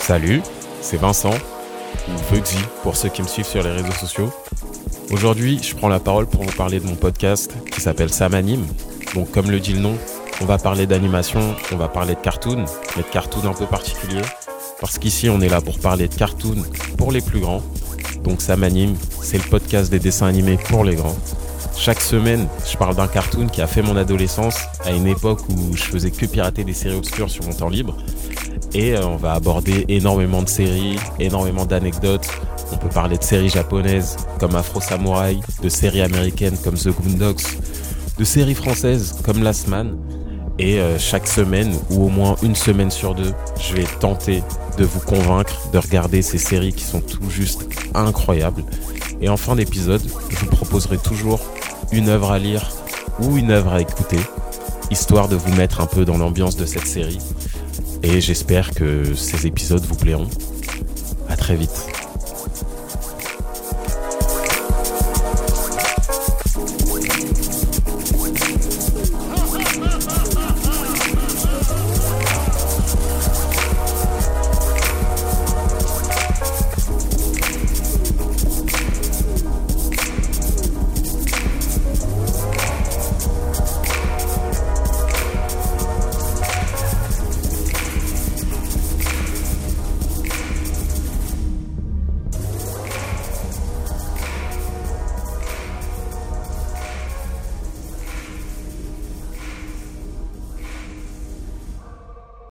Salut, c'est Vincent, ou Bugsy pour ceux qui me suivent sur les réseaux sociaux. Aujourd'hui, je prends la parole pour vous parler de mon podcast qui s'appelle Sam Anime. Donc, comme le dit le nom, on va parler d'animation, on va parler de cartoon, mais de cartoon un peu particulier. Parce qu'ici, on est là pour parler de cartoon pour les plus grands. Donc, Sam Anime, c'est le podcast des dessins animés pour les grands. Chaque semaine, je parle d'un cartoon qui a fait mon adolescence à une époque où je faisais que pirater des séries obscures sur mon temps libre. Et euh, on va aborder énormément de séries, énormément d'anecdotes. On peut parler de séries japonaises comme Afro Samurai, de séries américaines comme The Goondocks, de séries françaises comme Last Man. Et euh, chaque semaine, ou au moins une semaine sur deux, je vais tenter de vous convaincre de regarder ces séries qui sont tout juste incroyables. Et en fin d'épisode, je vous proposerai toujours une œuvre à lire ou une œuvre à écouter, histoire de vous mettre un peu dans l'ambiance de cette série et j'espère que ces épisodes vous plairont. À très vite.